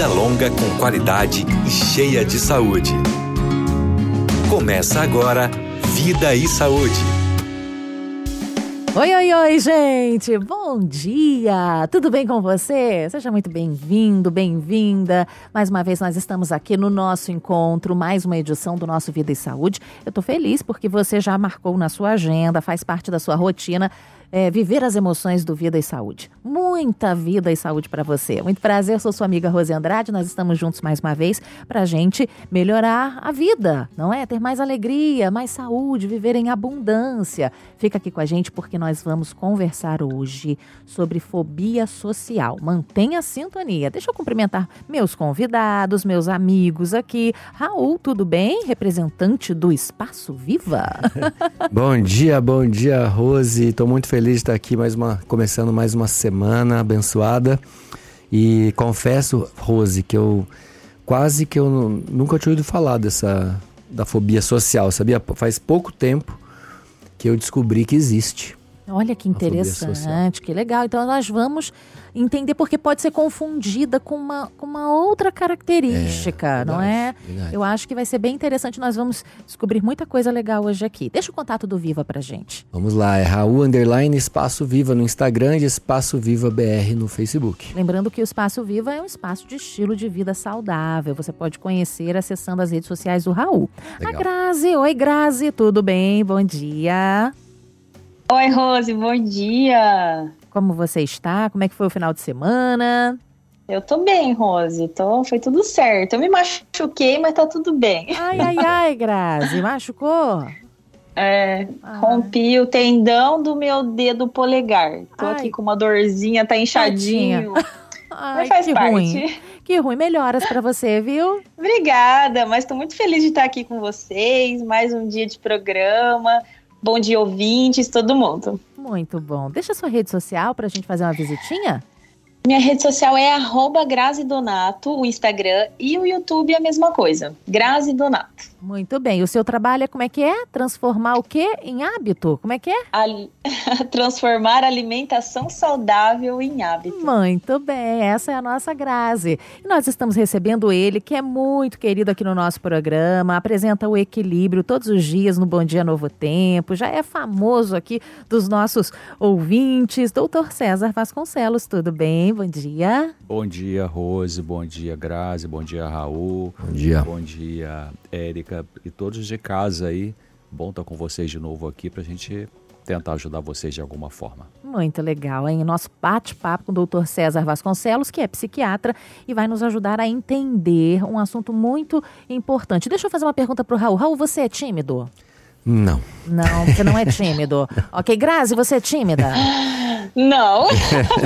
Vida longa com qualidade e cheia de saúde. Começa agora Vida e Saúde. Oi, oi, oi, gente! Bom dia! Tudo bem com você? Seja muito bem-vindo, bem-vinda. Mais uma vez nós estamos aqui no nosso encontro, mais uma edição do nosso Vida e Saúde. Eu tô feliz porque você já marcou na sua agenda, faz parte da sua rotina é, viver as emoções do Vida e Saúde. Muita vida e saúde para você. Muito prazer, sou sua amiga Rose Andrade. Nós estamos juntos mais uma vez para a gente melhorar a vida, não é? Ter mais alegria, mais saúde, viver em abundância. Fica aqui com a gente porque nós vamos conversar hoje sobre fobia social. Mantenha a sintonia. Deixa eu cumprimentar meus convidados, meus amigos aqui. Raul, tudo bem? Representante do Espaço Viva. bom dia, bom dia, Rose. Estou muito feliz feliz de estar aqui mais uma, começando mais uma semana abençoada. E confesso, Rose, que eu quase que eu nunca tinha ouvido falar dessa da fobia social, sabia? Faz pouco tempo que eu descobri que existe. Olha que interessante, que legal. Então nós vamos entender porque pode ser confundida com uma, com uma outra característica, é, não é? Verdade. Eu acho que vai ser bem interessante. Nós vamos descobrir muita coisa legal hoje aqui. Deixa o contato do Viva pra gente. Vamos lá, é Raul Underline Espaço Viva no Instagram e Espaço Viva BR no Facebook. Lembrando que o Espaço Viva é um espaço de estilo de vida saudável. Você pode conhecer acessando as redes sociais do Raul. Legal. A Grazi, oi Grazi, tudo bem? Bom dia. Oi, Rose, bom dia. Como você está? Como é que foi o final de semana? Eu tô bem, Rose. Tô, foi tudo certo. Eu me machuquei, mas tá tudo bem. Ai, ai, ai, Grazi. Machucou? É, ai. rompi o tendão do meu dedo polegar. Tô ai. aqui com uma dorzinha, tá inchadinho. Ai, mas faz que parte. Ruim. Que ruim. Melhoras para você, viu? Obrigada, mas tô muito feliz de estar aqui com vocês. Mais um dia de programa. Bom dia, ouvintes, todo mundo. Muito bom. Deixa a sua rede social para a gente fazer uma visitinha. Minha rede social é arroba Grazi Donato, o Instagram e o YouTube é a mesma coisa. Grazi Donato. Muito bem. O seu trabalho é como é que é? Transformar o quê em hábito? Como é que é? Ali... Transformar alimentação saudável em hábito. Muito bem. Essa é a nossa Grazi. E nós estamos recebendo ele, que é muito querido aqui no nosso programa, apresenta o equilíbrio todos os dias no Bom Dia Novo Tempo, já é famoso aqui dos nossos ouvintes. Doutor César Vasconcelos, tudo bem? Bom dia. Bom dia, Rose. Bom dia, Grazi. Bom dia, Raul. Bom dia. Bom dia, Érica e todos de casa aí. Bom estar com vocês de novo aqui para a gente tentar ajudar vocês de alguma forma. Muito legal, hein? Nosso bate-papo com o doutor César Vasconcelos, que é psiquiatra e vai nos ajudar a entender um assunto muito importante. Deixa eu fazer uma pergunta para o Raul. Raul, você é tímido? Não. Não, você não é tímido. ok, Grazi, você é tímida? Não.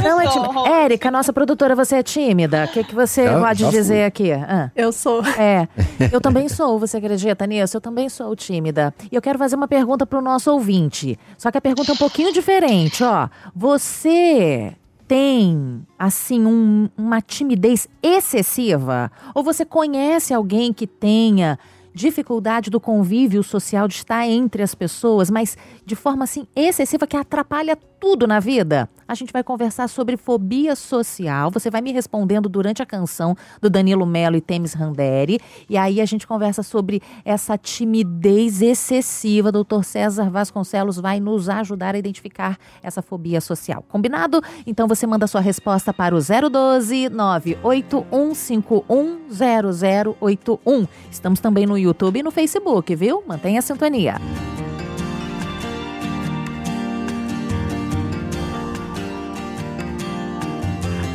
Não é tímida. Érica, nossa produtora, você é tímida? O que, que você já, pode dizer fui. aqui? Ah. Eu sou. É. Eu também sou, você acredita nisso? Eu também sou tímida. E eu quero fazer uma pergunta para o nosso ouvinte. Só que a pergunta é um pouquinho diferente, ó. Você tem, assim, um, uma timidez excessiva? Ou você conhece alguém que tenha dificuldade do convívio social, de estar entre as pessoas, mas de forma assim excessiva que atrapalha tudo na vida. A gente vai conversar sobre fobia social. Você vai me respondendo durante a canção do Danilo Melo e Temis Randeri. E aí a gente conversa sobre essa timidez excessiva. Doutor César Vasconcelos vai nos ajudar a identificar essa fobia social. Combinado? Então você manda sua resposta para o 012 981510081. Estamos também no YouTube e no Facebook, viu? Mantenha a sintonia.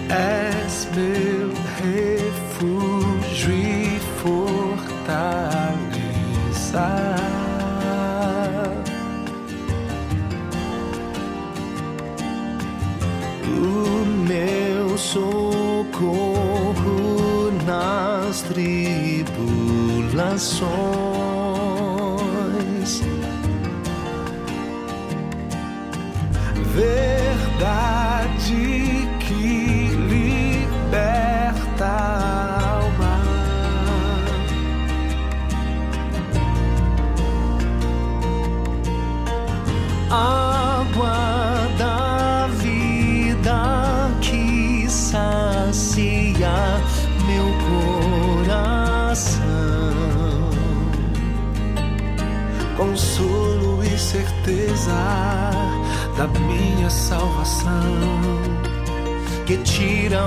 és meu refúgio e fortaleza. O meu socorro nas tribulações. Verdade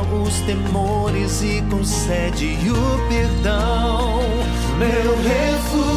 os temores e concede o perdão, meu refúgio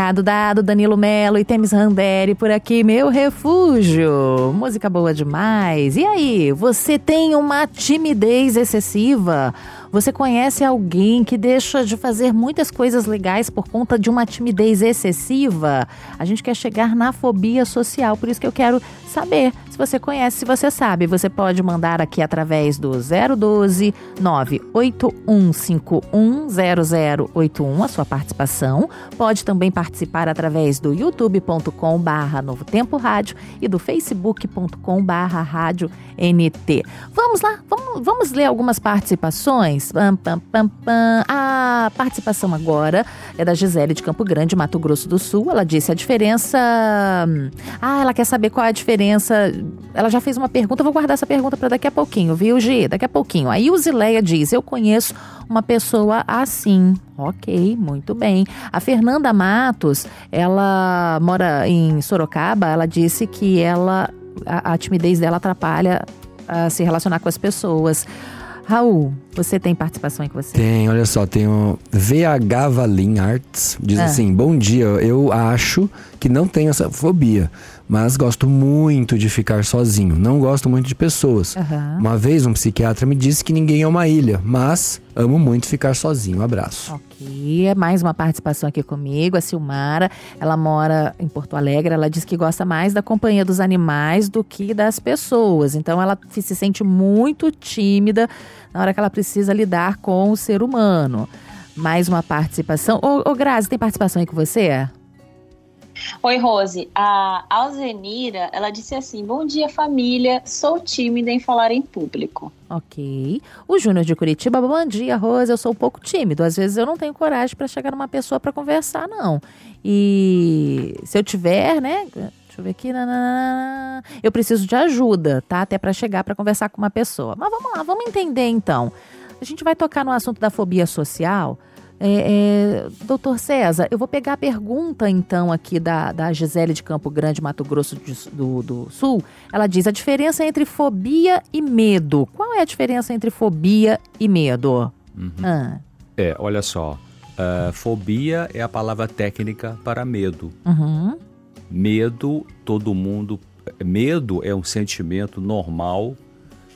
Recado dado, Danilo Melo e Temis Randeri por aqui, meu refúgio. Música boa demais. E aí, você tem uma timidez excessiva? Você conhece alguém que deixa de fazer muitas coisas legais por conta de uma timidez excessiva? A gente quer chegar na fobia social, por isso que eu quero saber se você conhece, se você sabe. Você pode mandar aqui através do 012 981510081 a sua participação. Pode também participar através do youtube.com barra Novo Tempo Rádio e do facebook.com barra Rádio NT. Vamos lá, vamos, vamos ler algumas participações? Pam, pam, pam, pam. A participação agora é da Gisele de Campo Grande, Mato Grosso do Sul. Ela disse a diferença... Ah, ela quer saber qual é a diferença... Ela já fez uma pergunta, vou guardar essa pergunta para daqui a pouquinho, viu, Gi? Daqui a pouquinho. A Ilzileia diz, eu conheço uma pessoa assim. Ok, muito bem. A Fernanda Matos, ela mora em Sorocaba, ela disse que ela a, a timidez dela atrapalha a se relacionar com as pessoas. Raul, Você tem participação aí com você? Tem, olha só, tem o VH Valim Arts. Diz Ah. assim: Bom dia, eu acho que não tenho essa fobia, mas gosto muito de ficar sozinho. Não gosto muito de pessoas. Aham. Uma vez um psiquiatra me disse que ninguém é uma ilha, mas amo muito ficar sozinho. Um abraço. Ok, é mais uma participação aqui comigo, a Silmara. Ela mora em Porto Alegre. Ela diz que gosta mais da companhia dos animais do que das pessoas. Então ela se sente muito tímida na hora que ela precisa lidar com o ser humano. Mais uma participação. Ô, ô Grazi, tem participação aí com você? Oi, Rose. A Alzenira, ela disse assim: Bom dia, família. Sou tímida em falar em público. Ok. O Júnior de Curitiba, bom dia, Rose. Eu sou um pouco tímido. Às vezes eu não tenho coragem para chegar numa pessoa para conversar, não. E se eu tiver, né? Deixa eu ver aqui. eu preciso de ajuda, tá? Até para chegar para conversar com uma pessoa. Mas vamos lá, vamos entender então. A gente vai tocar no assunto da fobia social. É, é, doutor César, eu vou pegar a pergunta então aqui da, da Gisele de Campo Grande, Mato Grosso de- do, do Sul. Ela diz a diferença entre fobia e medo. Qual é a diferença entre fobia e medo? Ah, É, olha só. ah, fobia é a palavra técnica para medo. uhum, Medo, todo mundo. Medo é um sentimento normal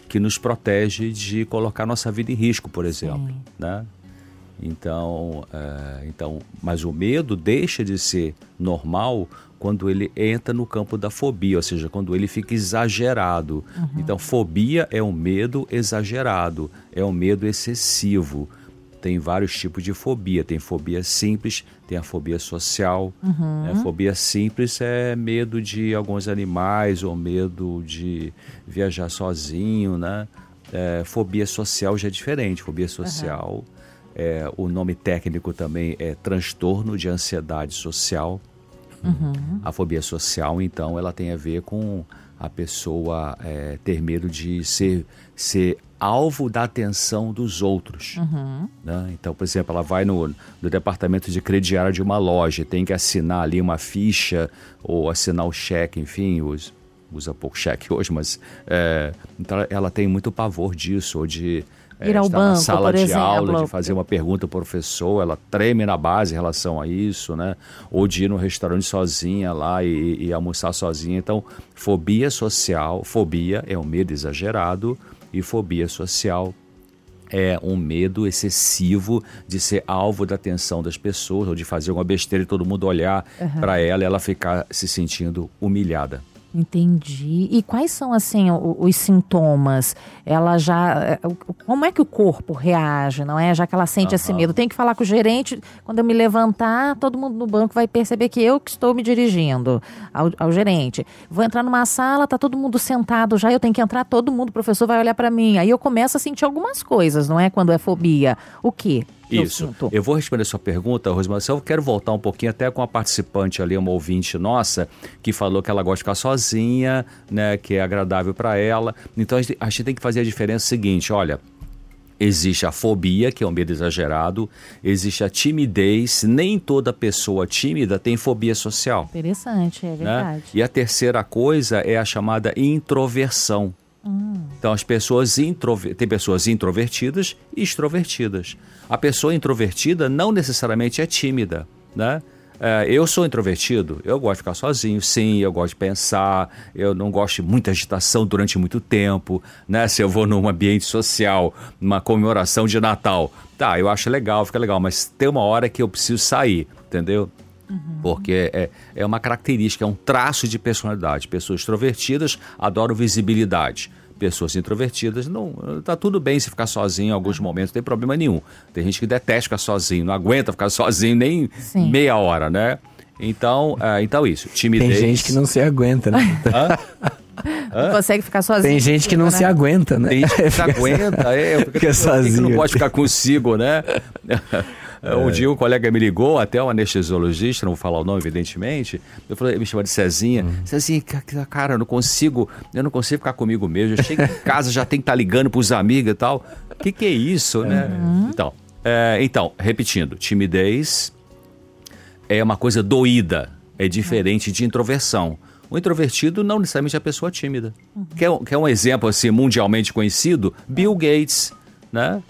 que nos protege de colocar nossa vida em risco, por exemplo. Sim. Né? Então, eh, então, mas o medo deixa de ser normal quando ele entra no campo da fobia, ou seja, quando ele fica exagerado. Então, fobia é um medo exagerado, é um medo excessivo. Tem vários tipos de fobia. Tem fobia simples, tem a fobia social. né? Fobia simples é medo de alguns animais ou medo de viajar sozinho, né? É, fobia social já é diferente. Fobia social, é, o nome técnico também é transtorno de ansiedade social. A fobia social, então, ela tem a ver com a pessoa é, ter medo de ser, ser alvo da atenção dos outros. né? Então, por exemplo, ela vai no, no departamento de crediário de uma loja, tem que assinar ali uma ficha ou assinar o cheque, enfim, os, usa pouco cheque hoje, mas é, então ela tem muito pavor disso, ou de é, Ir ao na banco, sala por de exemplo. aula, de fazer uma pergunta ao professor, ela treme na base em relação a isso, né? Ou de ir no restaurante sozinha lá e, e almoçar sozinha. Então, fobia social, fobia é um medo exagerado e fobia social é um medo excessivo de ser alvo da atenção das pessoas ou de fazer uma besteira e todo mundo olhar para ela e ela ficar se sentindo humilhada. Entendi. E quais são, assim, o- os sintomas? Ela já. o- Como é que o corpo reage, não é? Já que ela sente esse Aham. medo. Tem que falar com o gerente. Quando eu me levantar, todo mundo no banco vai perceber que eu que estou me dirigindo ao, ao gerente. Vou entrar numa sala, tá todo mundo sentado já, eu tenho que entrar, todo mundo, o professor vai olhar para mim. Aí eu começo a sentir algumas coisas, não é? Quando é fobia. O quê? Isso. Eu vou responder a sua pergunta, Rosmar. Só eu quero voltar um pouquinho até com a participante ali, uma ouvinte nossa, que falou que ela gosta de ficar sozinha, né? Que é agradável para ela. Então a gente, a gente tem que fazer a diferença seguinte: olha. Existe a fobia, que é um medo exagerado, existe a timidez. Nem toda pessoa tímida tem fobia social. Interessante, é né? verdade. E a terceira coisa é a chamada introversão. Então, as pessoas introver... tem pessoas introvertidas e extrovertidas. A pessoa introvertida não necessariamente é tímida, né? É, eu sou introvertido, eu gosto de ficar sozinho, sim, eu gosto de pensar, eu não gosto de muita agitação durante muito tempo, né? Se eu vou num ambiente social, numa comemoração de Natal, tá, eu acho legal, fica legal, mas tem uma hora que eu preciso sair, entendeu? Porque é, é uma característica, é um traço de personalidade. Pessoas extrovertidas adoram visibilidade. Pessoas introvertidas, não, tá tudo bem se ficar sozinho em alguns momentos, não tem problema nenhum. Tem gente que detesta ficar sozinho, não aguenta ficar sozinho nem Sim. meia hora, né? Então, é, então isso, Tem timidez. gente que não se aguenta, né? Não consegue ficar sozinho. Tem gente que não se né? aguenta, né? Tem gente que se aguenta, é, Fica que que não sozinho. pode ficar consigo, né? É. Um dia um colega me ligou, até um anestesiologista, não vou falar o nome, evidentemente. Eu falei, me chama de Cezinha. Uhum. Cezinha, ca- cara, eu não consigo, eu não consigo ficar comigo mesmo. Eu chego em casa, já tem que estar ligando pros amigos e tal. O que, que é isso, né? Então, é, então, repetindo, timidez é uma coisa doída, é diferente de introversão. O introvertido não necessariamente é a pessoa tímida. Quer, um- quer um exemplo assim mundialmente conhecido? Bill Gates. Né?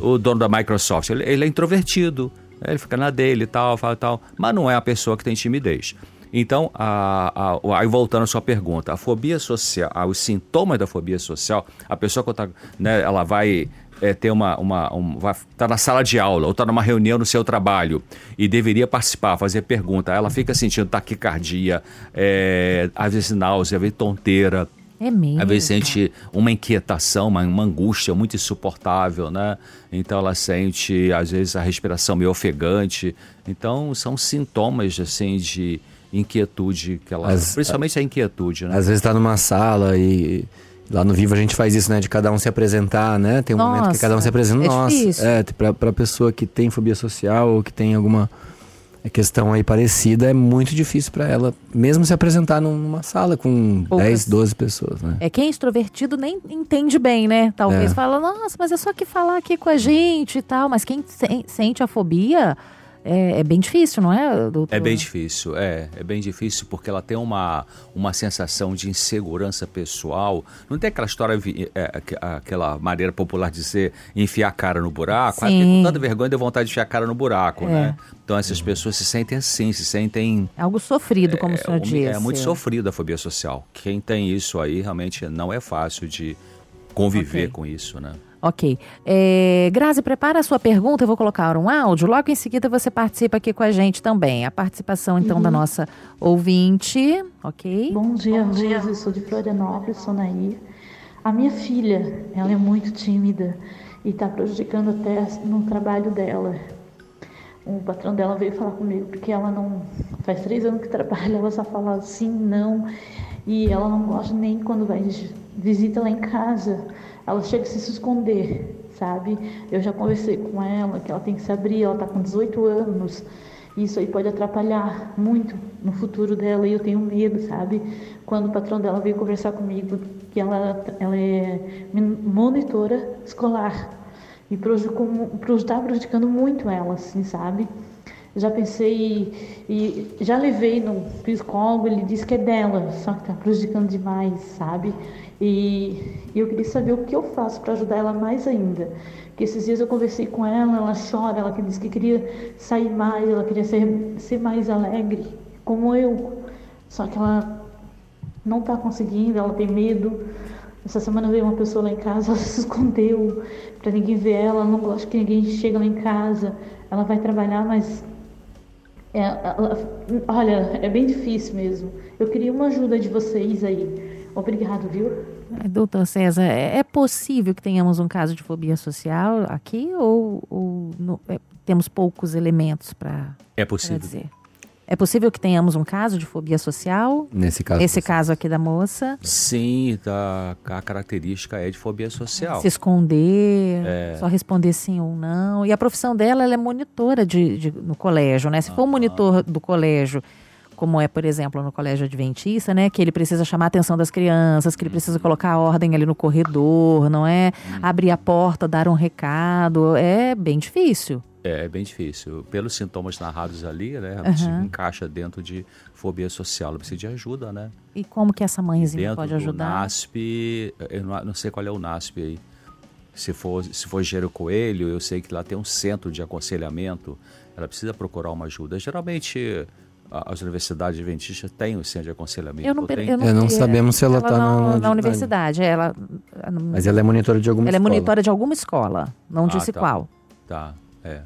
O dono da Microsoft, ele, ele é introvertido, né? ele fica na dele e tal, fala tal, mas não é a pessoa que tem timidez. Então, a, a- aí voltando à sua pergunta, a fobia social, os sintomas da fobia social, a pessoa quando tá, né, ela vai é, ter uma, uma um, vai tá na sala de aula ou está numa reunião no seu trabalho e deveria participar, fazer pergunta, ela fica sentindo taquicardia, é, às vezes náusea, às vezes tonteira, É mesmo. às vezes sente uma inquietação, uma, uma angústia muito insuportável, né? Então ela sente, às vezes, a respiração meio ofegante. Então são sintomas, assim, de inquietude que ela... As- principalmente a inquietude, né? Às vezes tá numa sala e lá no Vivo a gente faz isso, né? De cada um se apresentar, né? Tem um momento que cada um se apresenta. é Nossa, difícil. é, pra, pra pessoa que tem fobia social ou que tem alguma questão aí parecida, é muito difícil pra ela, mesmo se apresentar num- numa sala com Poucas. 10, 12 pessoas, né? É quem é extrovertido nem entende bem, né? Talvez É. fala, nossa, mas é só que falar aqui com a gente e tal. Mas quem sen- sente a fobia é, é bem difícil, não é, doutor? É bem difícil, é, é bem difícil porque ela tem uma, uma sensação de insegurança pessoal. Não tem aquela história, é, aque- aquela maneira popular de dizer enfiar a cara no buraco? Ah, com tanta vergonha deu vontade de enfiar a cara no buraco, É. né? Então essas pessoas se sentem assim, se sentem É algo sofrido, como o senhor é, disse. é muito sofrido a fobia social. Quem tem isso aí realmente não é fácil de conviver Ok. com isso, né? Ok. É, Grazi, prepara a sua pergunta, eu vou colocar um áudio. Logo em seguida você participa aqui com a gente também. A participação, então, da nossa ouvinte, ok? Bom dia, Rose. Eu sou de Florianópolis, sou Nair. A minha filha, ela é muito tímida e está prejudicando até no trabalho dela. O patrão dela veio falar comigo porque ela não. Faz três anos que trabalha, ela só fala sim, não. E ela não gosta nem quando vai visita lá em casa. Ela chega a se esconder, sabe? Eu já conversei com ela que ela tem que se abrir, ela está com 18 anos. Isso aí pode atrapalhar muito no futuro dela e eu tenho medo, sabe? Quando o patrão dela veio conversar comigo, que ela, ela é monitora escolar e prejudicou, mu- preju- tá prejudicando muito ela, assim, sabe? Já pensei e já levei no psicólogo, ele disse que é dela, só que tá prejudicando demais, sabe? E, e eu queria saber o que eu faço para ajudar ela mais ainda. Porque esses dias eu conversei com ela, ela chora, ela disse que queria sair mais, ela queria ser, ser mais alegre, como eu. Só que ela não está conseguindo, ela tem medo. Essa semana veio uma pessoa lá em casa, ela se escondeu para ninguém ver ela não gosta que ninguém chega lá em casa. Ela vai trabalhar, mas é, ela- olha, é bem difícil mesmo. Eu queria uma ajuda de vocês aí. Obrigado, viu? É, Doutor César, é é possível que tenhamos um caso de fobia social aqui ou, ou no- é, temos poucos elementos para É possível. dizer? É possível que tenhamos um caso de fobia social? Nesse caso. Esse caso aqui da moça, Sim, tá, a característica é de fobia social. se esconder, É. só responder sim ou não. E a profissão dela, ela é monitora de, de- no colégio, né? Se for um monitor do colégio, como é, por exemplo, no colégio adventista, né? Que ele precisa chamar a atenção das crianças, que ele precisa colocar a ordem ali no corredor, não é? Abrir a porta, dar um recado. É bem difícil. É, é bem difícil. Pelos sintomas narrados ali, né? Se encaixa dentro de fobia social. Ela precisa de ajuda, né? E como que essa mãezinha dentro pode do ajudar? NASP, eu não, sei qual é o NASP aí. Se for, se for Gero Coelho, eu sei que lá tem um centro de aconselhamento. Ela precisa procurar uma ajuda. Geralmente, a- as universidades adventistas têm um centro de aconselhamento. Eu não, tem- eu não, É, não sabemos se ela tá não- na- na universidade. Ela, Mas ela é monitora de alguma ela é escola. monitora de alguma escola. Não Ah, disse tá. qual. Tá, é.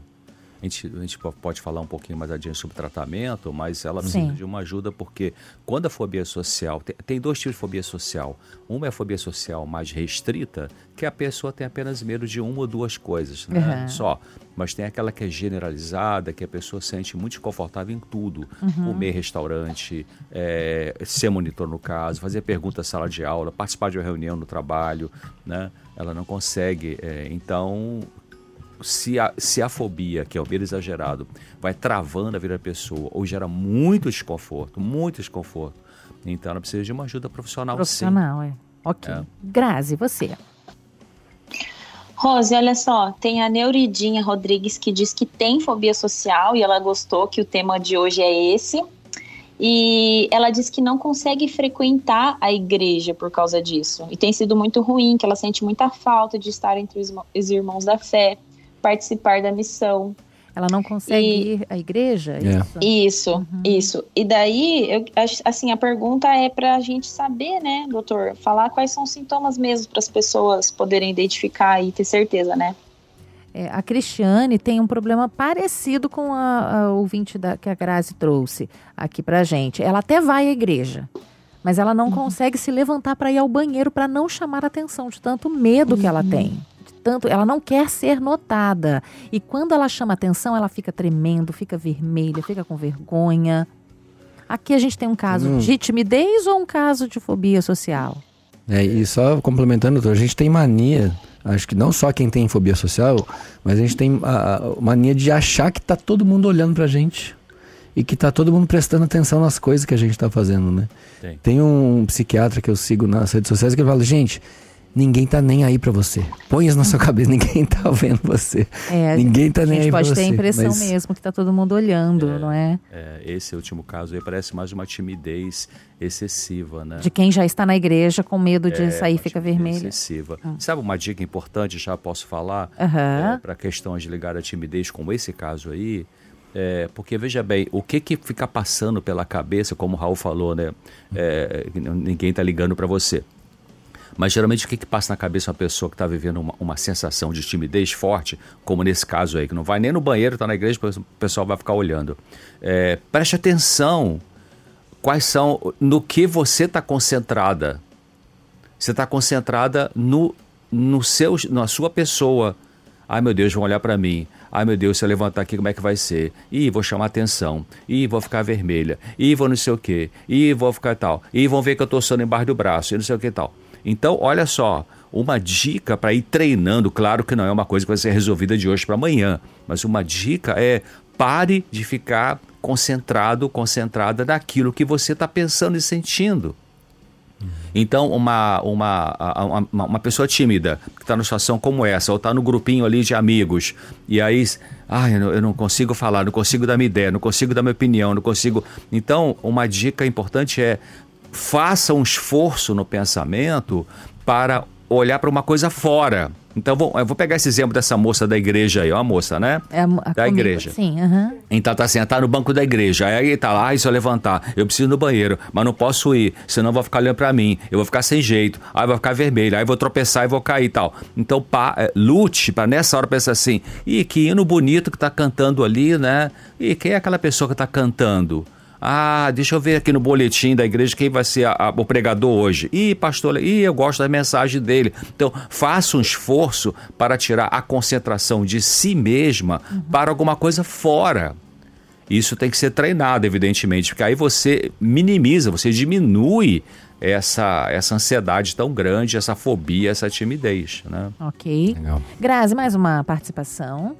A gente, a gente po- pode falar um pouquinho mais adiante sobre tratamento, mas ela Sim. precisa de uma ajuda porque quando a fobia social. Tem, tem dois tipos de fobia social. Uma é a fobia social mais restrita, que a pessoa tem apenas medo de uma ou duas coisas, né? Uhum. Só. Mas tem aquela que é generalizada, que a pessoa se sente muito desconfortável em tudo. Uhum. Comer restaurante, é, ser monitor no caso, fazer pergunta na sala de aula, participar de uma reunião no trabalho, né? Ela não consegue. é, então, se a, se a fobia, que é o medo exagerado, vai travando a vida da pessoa ou gera muito desconforto, muito desconforto, então ela precisa de uma ajuda profissional, Profissional, é. Ok. É. Grazi, você. Rose, olha só, tem a Neuridinha Rodrigues que diz que tem fobia social e ela gostou que o tema de hoje é esse. E ela diz que não consegue frequentar a igreja por causa disso. E tem sido muito ruim, que ela sente muita falta de estar entre os irmãos da fé, participar da missão. Ela não consegue E- ir à igreja? É. Isso? Isso, isso. E daí, eu, assim, a pergunta é para a gente saber, né, doutor, falar quais são os sintomas mesmo para as pessoas poderem identificar e ter certeza, né? É, a Cristiane tem um problema parecido com a, a ouvinte da, que a Grazi trouxe aqui pra gente. Ela até vai à igreja, mas ela não consegue se levantar para ir ao banheiro para não chamar atenção de tanto medo que ela tem. De tanto, ela não quer ser notada. E quando ela chama atenção, ela fica tremendo, fica vermelha, fica com vergonha. Aqui a gente tem um caso Hum. de timidez ou um caso de fobia social? É, e só complementando, doutor, a gente tem mania, acho que não só quem tem fobia social, mas a gente tem a, a mania de achar que tá todo mundo olhando pra gente. E que tá todo mundo prestando atenção nas coisas que a gente tá fazendo, né? Tem. Tem um psiquiatra que eu sigo nas redes sociais que ele fala, gente, ninguém tá nem aí pra você. Põe isso na sua cabeça, ninguém tá vendo você. É, ninguém tá a nem gente aí pra pode você. ter a impressão mas- mesmo que tá todo mundo olhando, não é? É, esse último caso aí parece mais uma timidez excessiva, né? De quem já está na igreja com medo de É, sair uma fica vermelho. Excessiva. Sabe uma dica importante, já posso falar? Aham. para questões ligadas à timidez, como esse caso aí, é, porque veja bem, o que que fica passando pela cabeça, como o Raul falou, né? É, ninguém tá ligando para você. Mas geralmente o que, que passa na cabeça uma pessoa que está vivendo uma, uma sensação de timidez forte, como nesse caso aí, que não vai nem no banheiro, está na igreja, o pessoal vai ficar olhando. É, preste atenção quais são, no que você está concentrada. Você está concentrada no, no seu, na sua pessoa. Ai meu Deus, vão olhar para mim. Ai meu Deus, se eu levantar aqui, como é que vai ser? Ih, vou chamar atenção. Ih, vou ficar vermelha. Ih, vou não sei o quê. Ih, vou ficar tal. Ih, vão ver que eu tô soando embaixo do braço. E não sei o que tal. Então, olha só, uma dica para ir treinando, claro que não é uma coisa que vai ser resolvida de hoje para amanhã, mas uma dica é pare de ficar concentrado, concentrada naquilo que você está pensando e sentindo. Então, uma, uma, uma, uma pessoa tímida que está numa situação como essa, ou está no grupinho ali de amigos, e aí, ah, eu não, eu não consigo falar, não consigo dar minha ideia, não consigo dar minha opinião, não consigo. Então, uma dica importante é faça um esforço no pensamento para olhar para uma coisa fora. Então, vou, eu vou pegar esse exemplo dessa moça da igreja aí, ó, a moça, né? É a, a Da comigo, igreja. Sim, aham. Então tá assim, tá no banco da igreja. Aí tá lá, ai, se eu levantar, eu preciso ir no banheiro, mas não posso ir, senão vou ficar olhando pra mim, eu vou ficar sem jeito, aí vou ficar vermelho, aí vou tropeçar e vou cair e tal. Então pá, é, lute pra nessa hora pensar assim, ih, que hino bonito que tá cantando ali, né? E quem é aquela pessoa que tá cantando? Ah, deixa eu ver aqui no boletim da igreja quem vai ser a- a- o pregador hoje. Ih, pastor, ih, eu gosto da mensagem dele. Então, faça um esforço para tirar a concentração de si mesma para alguma coisa fora. Isso tem que ser treinado, evidentemente, porque aí você minimiza, você diminui essa, essa ansiedade tão grande, essa fobia, essa timidez, né? Ok. Legal. Grazi, mais uma participação.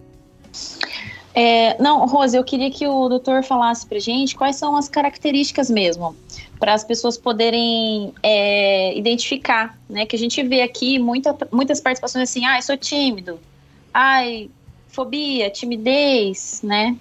É, não, Rose, eu queria que o doutor falasse pra gente quais são as características mesmo, para as pessoas poderem é, identificar, né? Que a gente vê aqui muita, muitas participações assim, ai, sou tímido, ai, fobia, timidez, né?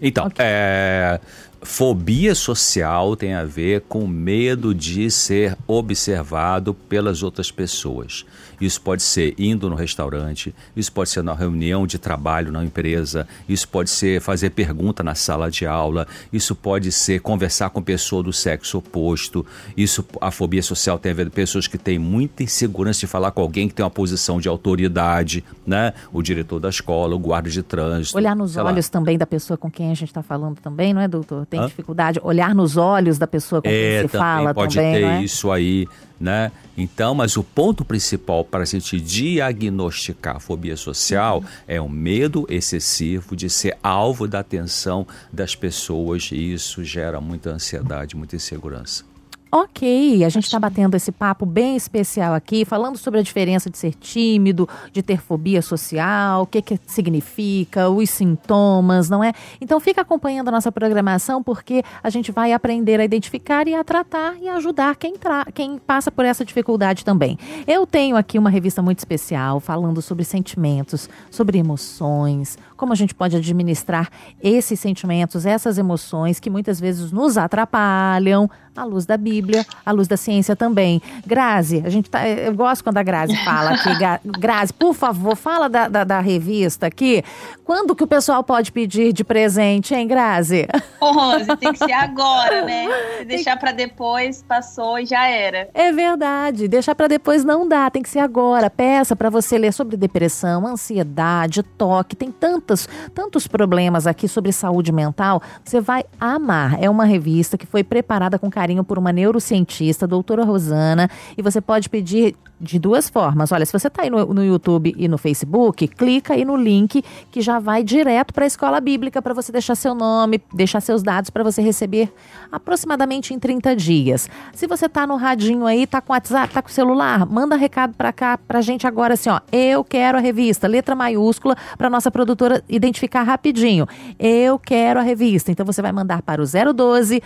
Então, Ok. é, fobia social tem a ver com medo de ser observado pelas outras pessoas. Isso pode ser indo no restaurante, isso pode ser na reunião de trabalho na empresa, isso pode ser fazer pergunta na sala de aula, isso pode ser conversar com pessoa do sexo oposto. Isso, a fobia social tem a ver com pessoas que têm muita insegurança de falar com alguém que tem uma posição de autoridade, né? O diretor da escola, o guarda de trânsito. Olhar nos sei lá. olhos também da pessoa com quem a gente está falando também, não é, doutor? Tem Hã? dificuldade? Olhar nos olhos da pessoa com quem É, se também fala pode também, ter não é? isso aí, né? Então, mas o ponto principal para a gente diagnosticar a fobia social é o medo excessivo de ser alvo da atenção das pessoas e isso gera muita ansiedade, muita insegurança. Ok, a gente está batendo esse papo bem especial aqui, falando sobre a diferença de ser tímido, de ter fobia social, o que, que significa, os sintomas, não é? Então fica acompanhando a nossa programação porque a gente vai aprender a identificar e a tratar e ajudar quem, quem passa por essa dificuldade também. Eu tenho aqui uma revista muito especial falando sobre sentimentos, sobre emoções, como a gente pode administrar esses sentimentos, essas emoções que muitas vezes nos atrapalham, à luz da Bíblia, à luz da ciência também. Grazi, a gente tá, eu gosto quando a Grazi fala aqui. Gra- Grazi, por favor, fala da, da, da revista aqui. Quando que o pessoal pode pedir de presente, hein, Grazi? Ô, Rose, tem que ser agora, né? Se deixar pra depois, passou e já era. É verdade. Deixar para depois não dá, tem que ser agora. Peça para você ler sobre depressão, ansiedade, toque, tem tantos, tantos problemas aqui sobre saúde mental. Você vai amar. É uma revista que foi preparada com carinho por uma neurocientista, doutora Rosana, e você pode pedir de duas formas. Olha, se você está aí no, no YouTube e no Facebook, clica aí no link que já vai direto para a escola bíblica para você deixar seu nome, deixar seus dados para você receber aproximadamente em 30 dias. Se você está no radinho aí, tá com WhatsApp, tá com celular, manda recado para cá pra gente agora assim, ó. Eu quero a revista, letra maiúscula para nossa produtora identificar rapidinho. Eu quero a revista. Então você vai mandar para o 012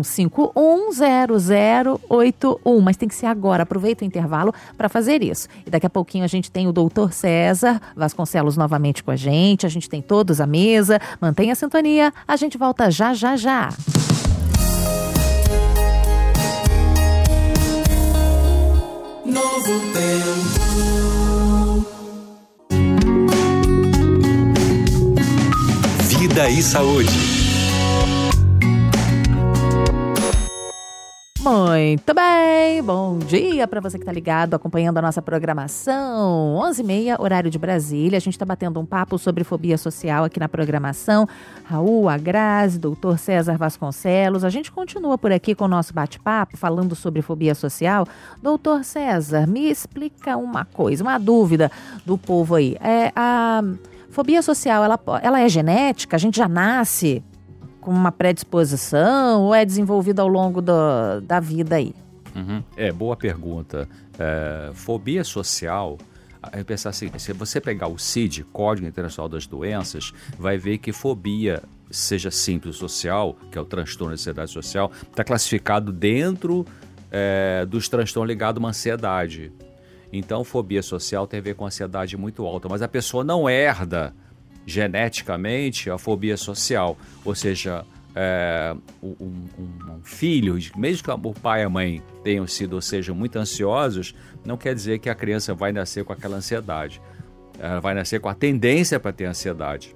981510081, mas tem que ser agora. Aproveita o intervalo para fazer isso. E daqui a pouquinho a gente tem o doutor César Vasconcelos novamente com a gente. A gente tem todos à mesa. Mantenha a sintonia. A gente volta já, já, já. Novo tempo. Vida e saúde. Muito bem, bom dia para você que está ligado, acompanhando a nossa programação. 11h30, horário de Brasília. A gente está batendo um papo sobre fobia social aqui na programação. Raul, a Grazi, doutor César Vasconcelos. A gente continua por aqui com o nosso bate-papo, falando sobre fobia social. Doutor César, me explica uma coisa, uma dúvida do povo aí. É, a fobia social, ela, ela é genética? A gente já nasce com uma predisposição ou é desenvolvido ao longo do- da vida aí? Uhum. É, boa pergunta. É, fobia social, eu pensar assim, se você pegar o CID, Código Internacional das Doenças, vai ver que fobia, seja simples social, que é o transtorno de ansiedade social, está classificado dentro é, dos transtornos ligados a uma ansiedade. Então, fobia social tem a ver com ansiedade muito alta, mas a pessoa não herda geneticamente a fobia social, ou seja, é, um, um- um filho, mesmo que o pai e a mãe tenham sido ou sejam muito ansiosos, não quer dizer que a criança vai nascer com aquela ansiedade. Ela vai nascer com a tendência para ter ansiedade.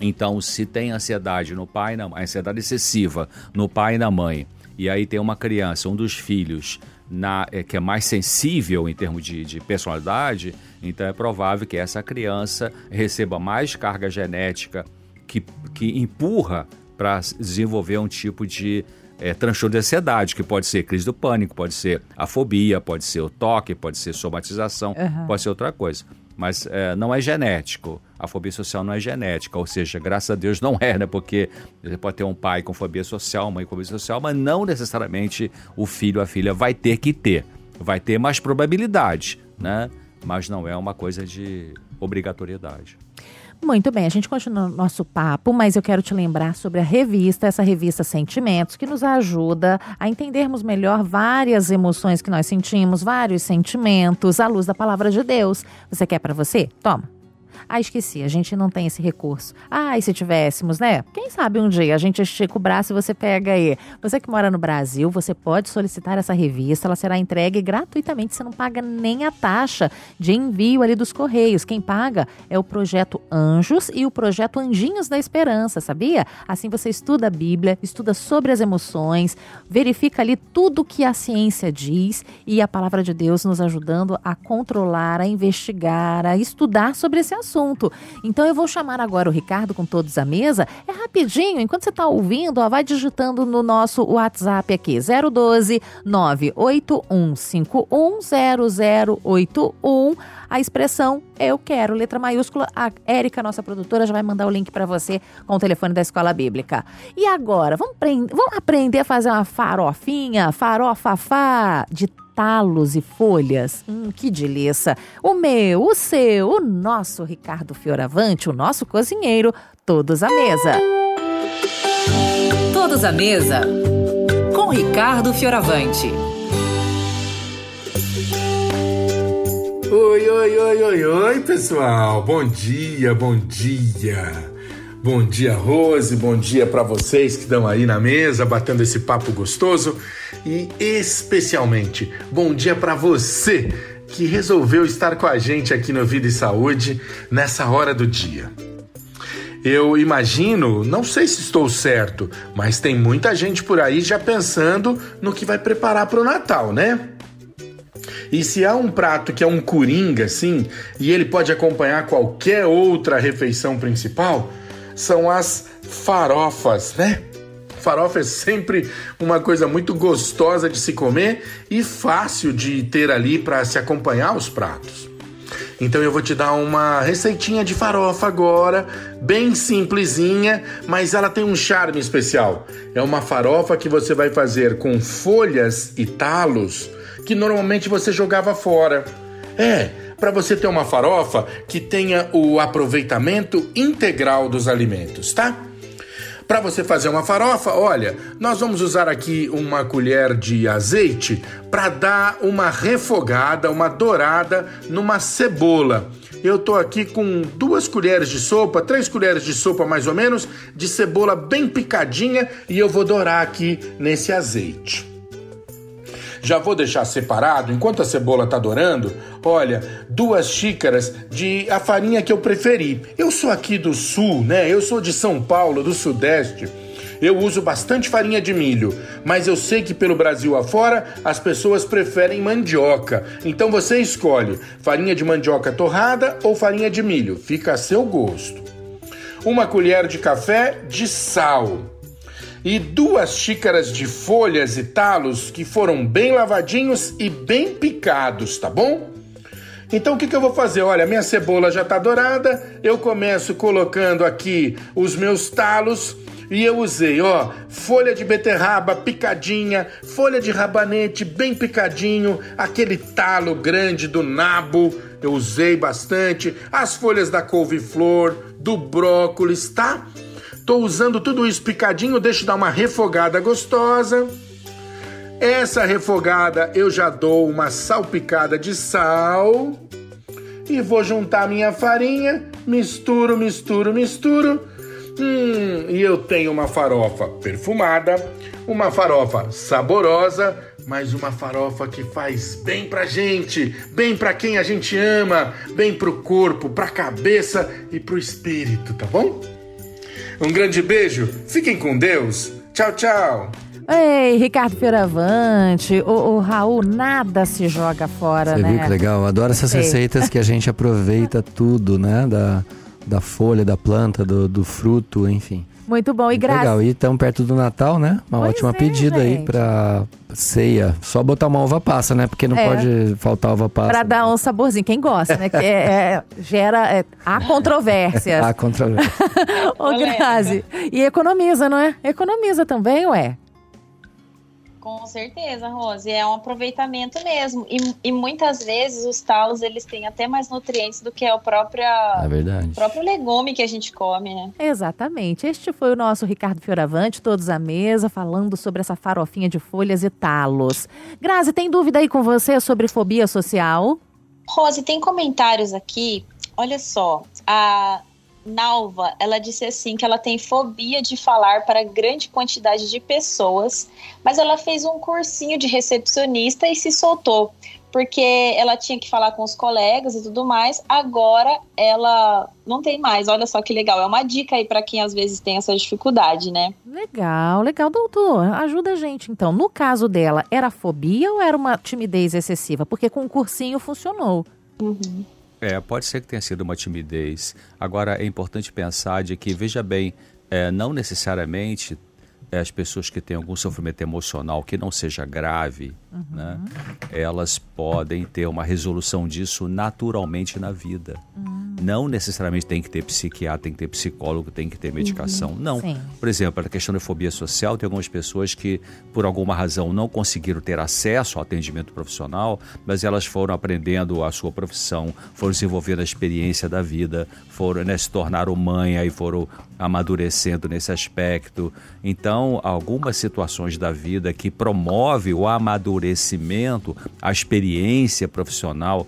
Então, se tem ansiedade no pai, na ansiedade excessiva no pai e na mãe, e aí tem uma criança, um dos filhos, na, é, que é mais sensível em termos de, de personalidade, então é provável que essa criança receba mais carga genética que, que empurra para desenvolver um tipo de é, transtorno de ansiedade, que pode ser crise do pânico, pode ser a fobia, pode ser o toque, pode ser somatização, Aham. pode ser outra coisa. Mas é, não é genético. A fobia social não é genética, ou seja, graças a Deus não é, né? Porque você pode ter um pai com fobia social, mãe com fobia social, mas não necessariamente o filho ou a filha vai ter que ter. Vai ter mais probabilidade, né? Mas não é uma coisa de obrigatoriedade. Muito bem, a gente continua o nosso papo, mas eu quero te lembrar sobre a revista, essa revista Sentimentos, que nos ajuda a entendermos melhor várias emoções que nós sentimos, vários sentimentos, à luz da palavra de Deus. Você quer para você? Toma. Ah, esqueci, a gente não tem esse recurso. Ah, e se tivéssemos, né? Quem sabe um dia a gente estica o braço e você pega aí. Você que mora no Brasil, você pode solicitar essa revista, ela será entregue gratuitamente, você não paga nem a taxa de envio ali dos Correios. Quem paga é o projeto Anjos e o projeto Anjinhos da Esperança, sabia? Assim você estuda a Bíblia, estuda sobre as emoções, verifica ali tudo que a ciência diz e a palavra de Deus nos ajudando a controlar, a investigar, a estudar sobre esse assunto. Assunto. Então eu vou chamar agora o Ricardo com todos à mesa. É rapidinho, enquanto você está ouvindo, ó, vai digitando no nosso WhatsApp aqui, 012 981510081 a expressão eu quero, letra maiúscula. A Érica, nossa produtora, já vai mandar o link para você com o telefone da Escola Bíblica. E agora, vamos, vamos aprender a fazer uma farofinha, farofafá de talos e folhas. Hum, que delícia. O meu, o seu, o nosso Ricardo Fioravante, o nosso cozinheiro, todos à mesa. Todos à mesa com Ricardo Fioravante. Oi, oi, oi, oi, oi, pessoal. Bom dia, bom dia. Bom dia, Rose. Bom dia para vocês que estão aí na mesa batendo esse papo gostoso e especialmente bom dia para você que resolveu estar com a gente aqui no Vida e Saúde nessa hora do dia. Eu imagino, não sei se estou certo, mas tem muita gente por aí já pensando no que vai preparar para o Natal, né? E se há um prato que é um coringa, assim, e ele pode acompanhar qualquer outra refeição principal, são as farofas, né? Farofa é sempre uma coisa muito gostosa de se comer e fácil de ter ali para se acompanhar os pratos. Então eu vou te dar uma receitinha de farofa agora, bem simplesinha, mas ela tem um charme especial. É uma farofa que você vai fazer com folhas e talos que normalmente você jogava fora. É, para você ter uma farofa que tenha o aproveitamento integral dos alimentos, tá? Para você fazer uma farofa, olha, nós vamos usar aqui uma colher de azeite para dar uma refogada, uma dourada numa cebola. Eu tô aqui com duas colheres de sopa, três colheres de sopa mais ou menos, de cebola bem picadinha e eu vou dourar aqui nesse azeite. Já vou deixar separado, enquanto a cebola tá dourando, olha, duas xícaras de a farinha que eu preferi. Eu sou aqui do sul, né? Eu sou de São Paulo, do sudeste. Eu uso bastante farinha de milho, mas eu sei que pelo Brasil afora as pessoas preferem mandioca. Então você escolhe farinha de mandioca torrada ou farinha de milho, fica a seu gosto. Uma colher de café de sal e duas xícaras de folhas e talos que foram bem lavadinhos e bem picados, tá bom? Então o que, que eu vou fazer? Olha, minha cebola já tá dourada, eu começo colocando aqui os meus talos e eu usei, ó, folha de beterraba picadinha, folha de rabanete bem picadinho, aquele talo grande do nabo, eu usei bastante, as folhas da couve-flor, do brócolis, tá? Tô usando tudo isso picadinho, deixo dar uma refogada gostosa. Essa refogada eu já dou uma salpicada de sal e vou juntar minha farinha, misturo, misturo, misturo. Hum, e eu tenho uma farofa perfumada, uma farofa saborosa, mas uma farofa que faz bem pra gente, bem pra quem a gente ama, bem pro corpo, pra cabeça e pro espírito, tá bom? Um grande beijo, fiquem com Deus. Tchau, tchau. Ei, Ricardo Fioravante, o, o Raul, nada se joga fora, Você né? viu que legal? Eu adoro essas Sei. receitas que a gente aproveita tudo, né? Da, da folha, da planta, do, do fruto, enfim. Muito bom. E Muito Grazi, legal. E tão perto do Natal, né? Uma Pois ótima é, pedida aí gente. pra ceia. Só botar uma uva passa, né? Porque não É. pode faltar uva passa. pra dar um saborzinho, quem gosta, né? Que é- é- gera. É, há controvérsias. Ah, controvérsia. Ô, Grazi. E economiza, não é? Economiza também, ué. Com certeza, Rose. É um aproveitamento mesmo. E, e muitas vezes os talos eles têm até mais nutrientes do que é o próprio, É verdade. próprio legume que a gente come, né? Exatamente. Este foi o nosso Ricardo Fioravante, todos à mesa, falando sobre essa farofinha de folhas e talos. Grazi, tem dúvida aí com você sobre fobia social? Rose, tem comentários aqui. Olha só, a Nalva, ela disse assim que ela tem fobia de falar para grande quantidade de pessoas, mas ela fez um cursinho de recepcionista e se soltou, porque ela tinha que falar com os colegas e tudo mais. Agora ela não tem mais. Olha só que legal. É uma dica aí para quem às vezes tem essa dificuldade, né? Legal, legal. Doutor, ajuda a gente então. No caso dela, era fobia ou era uma timidez excessiva? Porque com o cursinho funcionou. É, pode ser que tenha sido uma timidez. Agora, é importante pensar de que, veja bem, é, não necessariamente as pessoas que têm algum sofrimento emocional que não seja grave, né, elas podem ter uma resolução disso naturalmente na vida. Não necessariamente tem que ter psiquiatra, tem que ter psicólogo, tem que ter medicação. Não. Sim. Por exemplo, a questão da fobia social, tem algumas pessoas que, por alguma razão, não conseguiram ter acesso ao atendimento profissional, mas elas foram aprendendo a sua profissão, foram desenvolvendo a experiência da vida, foram né, se tornaram mãe, aí foram amadurecendo nesse aspecto. Então, algumas situações da vida que promove o amadurecimento, a experiência profissional,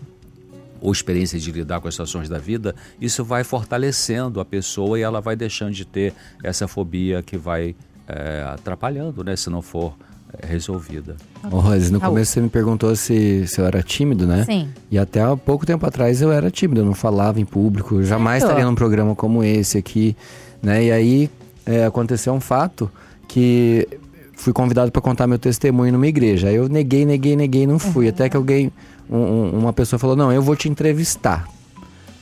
ou experiência de lidar com as situações da vida, isso vai fortalecendo a pessoa e ela vai deixando de ter essa fobia que vai é, atrapalhando, né, se não for é, resolvida. Ô, Rose, no começo você me perguntou se, se eu era tímido, né? Sim. E até há pouco tempo atrás eu era tímido, eu não falava em público, eu jamais estaria num programa como esse aqui, né? E aí é, aconteceu um fato que fui convidado para contar meu testemunho numa igreja. Aí eu neguei, neguei, neguei, não fui. Até que alguém, um- um- uma pessoa falou: Não, eu vou te entrevistar.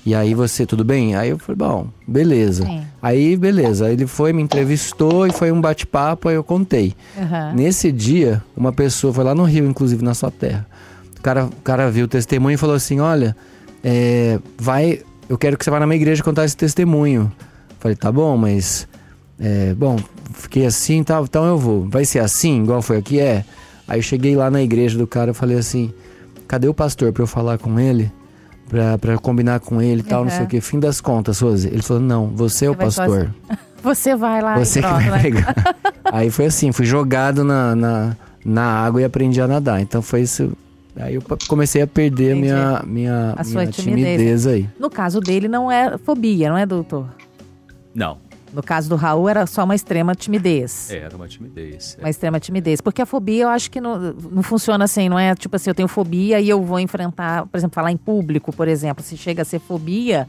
E aí você, tudo bem? Aí eu falei: Bom, beleza. Sim. Aí, beleza. Ele foi, me entrevistou e foi um bate-papo, aí eu contei. Aham. Nesse dia, uma pessoa foi lá no Rio, inclusive na sua terra. O cara, o cara viu o testemunho e falou assim: Olha, é, vai, eu quero que você vá na minha igreja contar esse testemunho. Falei, tá bom, mas. é, bom, fiquei assim tal, então eu vou. Vai ser assim, igual foi aqui? É. Aí eu cheguei lá na igreja do cara e falei assim: cadê o pastor pra eu falar com ele? Pra, pra combinar com ele e tal, não sei Uhum. o que. Fim das contas, Rose. Ele falou: não, você é o Você pastor. Você vai lá Você que vai né? pegar. Aí foi assim, fui jogado na, na, na água e aprendi a nadar. Então foi isso. Aí eu comecei a perder Entendi. minha, minha, A minha timidez. timidez aí. No caso dele, não é fobia, não é, doutor? Não, No caso do Raul, era só uma extrema timidez. era uma timidez. é. Uma extrema timidez. Porque a fobia, eu acho que não, não funciona assim, não é tipo assim, eu tenho fobia e eu vou enfrentar, por exemplo, falar em público, por exemplo. Se chega a ser fobia,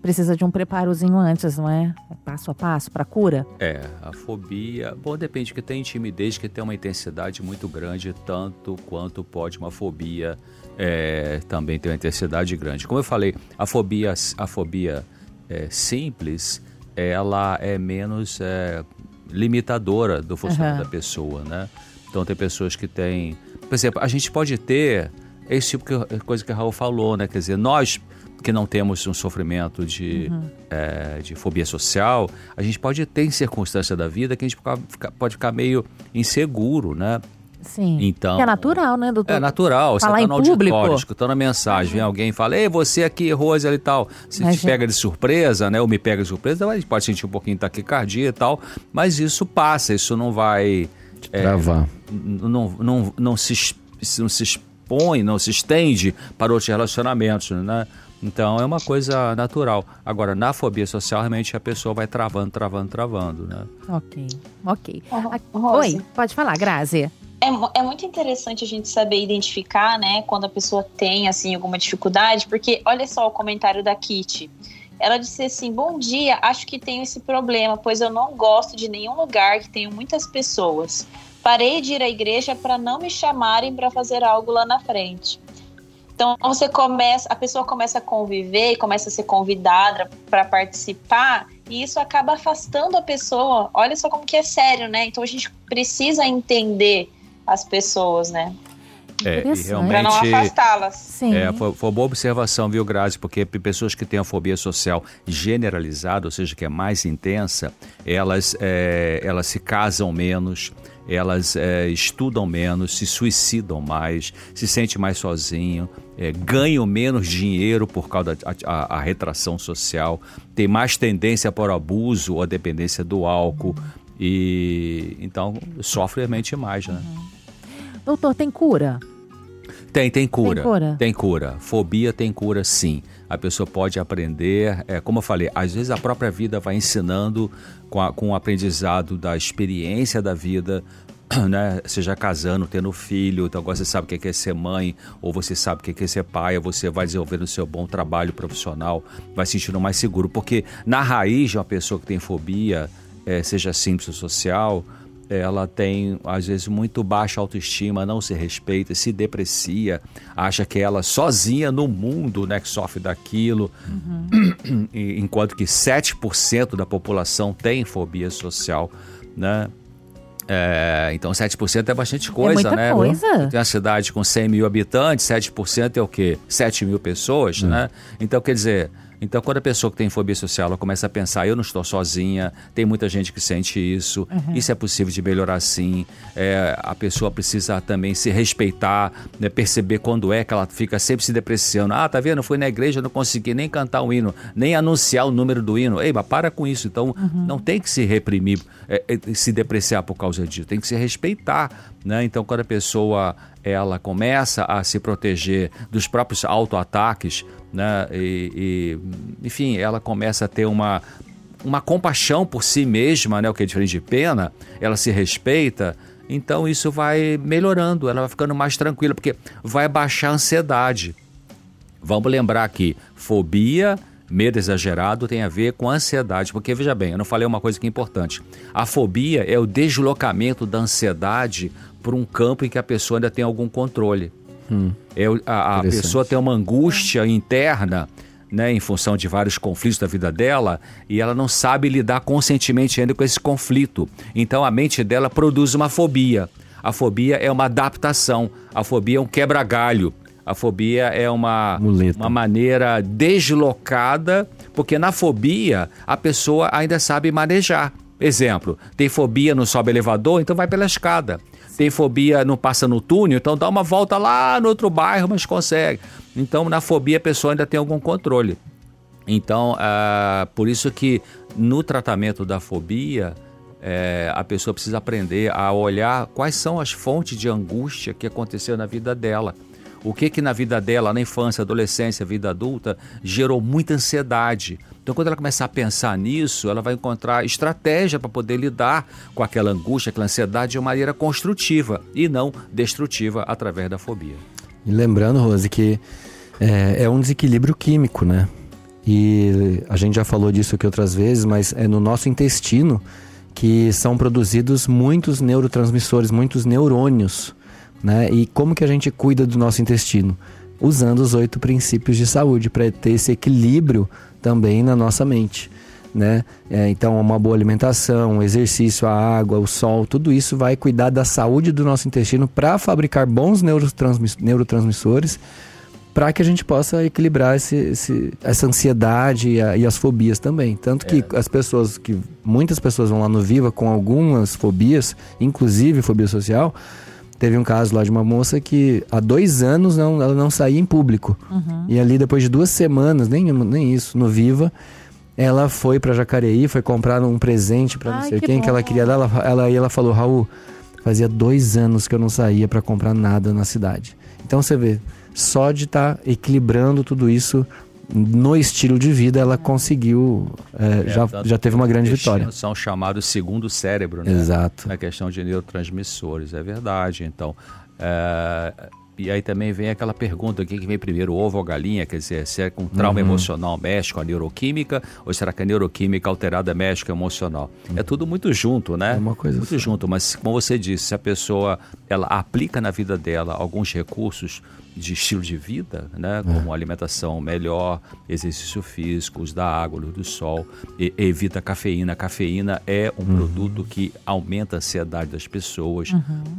precisa de um preparozinho antes, não é? É Passo a passo para cura. É, a fobia. Bom, depende, que tem timidez que tem uma intensidade muito grande, tanto quanto pode uma fobia é, também ter uma intensidade grande. Como eu falei, a fobia, a fobia é, simples, ela é menos é, limitadora do funcionamento Aham. da pessoa, né? Então tem pessoas que têm. Por exemplo, a gente pode ter esse tipo de coisa que o Raul falou, né? Quer dizer, nós que não temos um sofrimento de, eh, de fobia social, a gente pode ter em circunstância da vida que a gente pode ficar meio inseguro, né? Sim. Então- Que é natural, né, doutor? É natural, você Falar tá em no auditório, público. escutando a mensagem, vem alguém e fala, ei, você aqui, Rose e tal. Se Mas, te pega de surpresa, né, ou me pega de surpresa, a gente pode sentir um pouquinho de taquicardia e tal, mas isso passa, isso não vai... é, Travar. não, não, não, se, não se expõe, não se estende para outros relacionamentos, né? Então é uma coisa natural. Agora, na fobia social, realmente a pessoa vai travando, travando, travando, né? Ok, ok. Rose. Oi, pode falar, Grazi. É, é muito interessante a gente saber identificar, né, quando a pessoa tem, assim, alguma dificuldade, porque olha só o comentário da Kitty. Ela disse assim: Bom dia, acho que tenho esse problema, pois eu não gosto de nenhum lugar que tenha muitas pessoas. Parei de ir à igreja para não me chamarem para fazer algo lá na frente. Então você começa, a pessoa começa a conviver, começa a ser convidada para participar, e isso acaba afastando a pessoa. Olha só como que é sério, né? Então a gente precisa entender as pessoas, né? É, e Interessante. Para não realmente. afastá-las. Sim. É, foi, foi uma boa observação, viu, Grazi? Porque pessoas que têm a fobia social generalizada, ou seja, que é mais intensa, elas, é, elas se casam menos, elas é, estudam menos, se suicidam mais, se sentem mais sozinho, é, ganham menos dinheiro por causa da a, a retração social, tem mais tendência para o abuso ou a dependência do álcool. E então sofre realmente mais, né? Doutor, tem cura? Tem, tem cura. Tem cura? Tem cura. Fobia tem cura, sim. A pessoa pode aprender, é, como eu falei, às vezes a própria vida vai ensinando com, a- com o aprendizado da experiência da vida, né? Seja casando, tendo filho, então agora você sabe o que é é ser mãe, ou você sabe o que é é ser pai, você vai desenvolvendo o seu bom trabalho profissional, vai se sentindo mais seguro. Porque na raiz de uma pessoa que tem fobia, é, seja simples social, ela tem, às vezes, muito baixa autoestima, não se respeita, se deprecia, acha que ela sozinha no mundo, né, que sofre daquilo, E- enquanto que 7% da população tem fobia social, né? É, então 7% é bastante coisa, muita né? coisa. Tem uma cidade com 100 mil habitantes, 7% é o quê? 7 mil pessoas, né? Então, quer dizer, então quando a pessoa que tem fobia social, ela começa a pensar, eu não estou sozinha, tem muita gente que sente isso, isso é possível de melhorar sim, É, a pessoa precisa também se respeitar, né? perceber quando é que ela fica sempre se depreciando. Ah, tá vendo? Eu fui na igreja, não consegui nem cantar um hino, nem anunciar o número do hino. Ei, mas para com isso. Então, não tem que se reprimir, é, é, se depreciar por causa disso, tem que se respeitar, né? Então, quando a pessoa ela começa a se proteger dos próprios autoataques, né? E, e, enfim, ela começa a ter uma uma compaixão por si mesma, né? O que é diferente de pena, ela se respeita. Então isso vai melhorando, ela vai ficando mais tranquila, porque vai baixar a ansiedade. Vamos lembrar que fobia, medo exagerado tem a ver com ansiedade, porque veja bem, eu não falei uma coisa que é importante. A fobia é o deslocamento da ansiedade para um campo em que a pessoa ainda tem algum controle. É o- a, a pessoa tem uma angústia interna, né, em função de vários conflitos da vida dela, e ela não sabe lidar conscientemente ainda com esse conflito. Então a mente dela produz uma fobia. A fobia é uma adaptação. A fobia é um quebra-galho. A fobia é uma, Muleta. uma maneira deslocada, porque na fobia a pessoa ainda sabe manejar. Exemplo, tem fobia não sobe elevador, então vai pela escada. Tem fobia não passa no túnel, então dá uma volta lá no outro bairro, mas consegue. Então na fobia a pessoa ainda tem algum controle. Então, ah, por isso que no tratamento da fobia, eh, a pessoa precisa aprender a olhar quais são as fontes de angústia que aconteceu na vida dela. O que que na vida dela, na infância, adolescência, vida adulta, gerou muita ansiedade. Então, quando ela começar a pensar nisso, ela vai encontrar estratégia para poder lidar com aquela angústia, aquela ansiedade de uma maneira construtiva e não destrutiva através da fobia. E lembrando, Rose, que é, é um desequilíbrio químico, né? E a gente já falou disso aqui outras vezes, mas é no nosso intestino que são produzidos muitos neurotransmissores, muitos neurônios, né? E como que a gente cuida do nosso intestino? Usando os oito princípios de saúde para ter esse equilíbrio também na nossa mente. Né? É, então, uma boa alimentação, exercício, a água, o sol, tudo isso vai cuidar da saúde do nosso intestino para fabricar bons neurotransmiss- neurotransmissores para que a gente possa equilibrar esse, esse- essa ansiedade e, a- e as fobias também. Tanto que as pessoas que muitas pessoas vão lá no Viva com algumas fobias, inclusive fobia social. Teve um caso lá de uma moça que há dois anos não, ela não saía em público. E ali, depois de duas semanas, nem, nem isso, no Viva, ela foi para Jacareí, foi comprar um presente para não sei que quem que ela bom. queria dar. Ela, ela, e ela falou: Raul, fazia dois anos que eu não saía para comprar nada na cidade. Então você vê, só de estar equilibrando tudo isso no estilo de vida, ela conseguiu, é, já, tanto já teve uma grande vitória. São chamados segundo cérebro, né? Exato. Na questão de neurotransmissores, é verdade. Então, é, e aí também vem aquela pergunta: o que que vem primeiro, o ovo ou galinha? Quer dizer, se é com trauma Uhum. emocional mexe com a neuroquímica ou será que a neuroquímica alterada mexe com a emocional? É tudo muito junto, né? É uma coisa muito só. junto. Mas como você disse, se a pessoa ela aplica na vida dela alguns recursos de estilo de vida, né, como alimentação melhor, exercício físico, uso da água, luz do sol, e- evita a cafeína. A cafeína é um produto que aumenta a ansiedade das pessoas.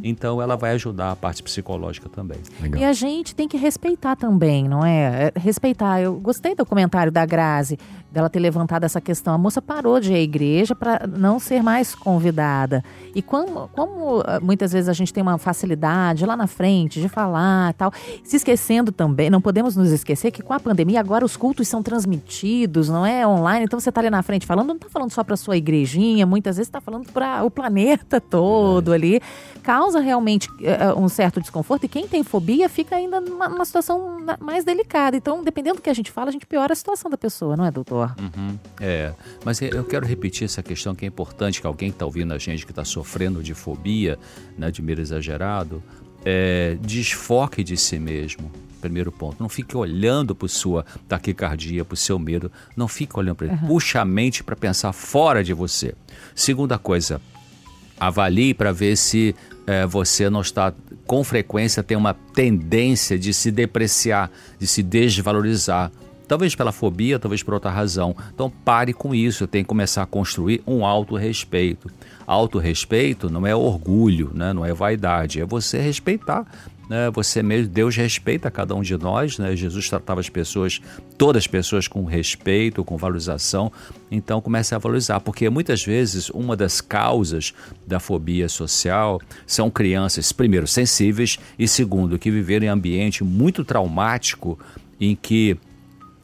Então ela vai ajudar a parte psicológica também. Legal. E a gente tem que respeitar também, não é? É, Respeitar. Eu gostei do comentário da Grazi, dela ter levantado essa questão. A moça parou de ir à igreja para não ser mais convidada. E como, como ah, muitas vezes a gente tem uma facilidade lá na frente de falar e tal, se esquecendo também, não podemos nos esquecer que com a pandemia agora os cultos são transmitidos, não é? Online. Então você está ali na frente falando, não está falando só para sua igrejinha, muitas vezes está falando para o planeta todo ali. Causa realmente eh, um certo desconforto e quem tem fobia fica ainda numa, numa situação mais delicada. Então, dependendo do que a gente fala, a gente piora a situação da pessoa, não é, doutor? Uhum, é, mas eu- eu quero repetir essa questão que é importante, que alguém que está ouvindo a gente que está sofrendo de fobia, né, de medo exagerado, é, desfoque de si mesmo. Primeiro ponto. Não fique olhando para sua taquicardia, para o seu medo. Não fique olhando para ele. Puxa a mente para pensar fora de você. Segunda coisa, avalie para ver se eh, você não está com frequência tem uma tendência de se depreciar, de se desvalorizar. Talvez pela fobia, talvez por outra razão. Então pare com isso, tem que começar a construir um autorrespeito. Autorrespeito não é orgulho, né? não é vaidade, é você respeitar. Né? Você mesmo, Deus respeita cada um de nós, né? Jesus tratava as pessoas, todas as pessoas com respeito, com valorização. Então comece a valorizar, porque muitas vezes uma das causas da fobia social são crianças, primeiro, sensíveis e segundo, que viveram em ambiente muito traumático em que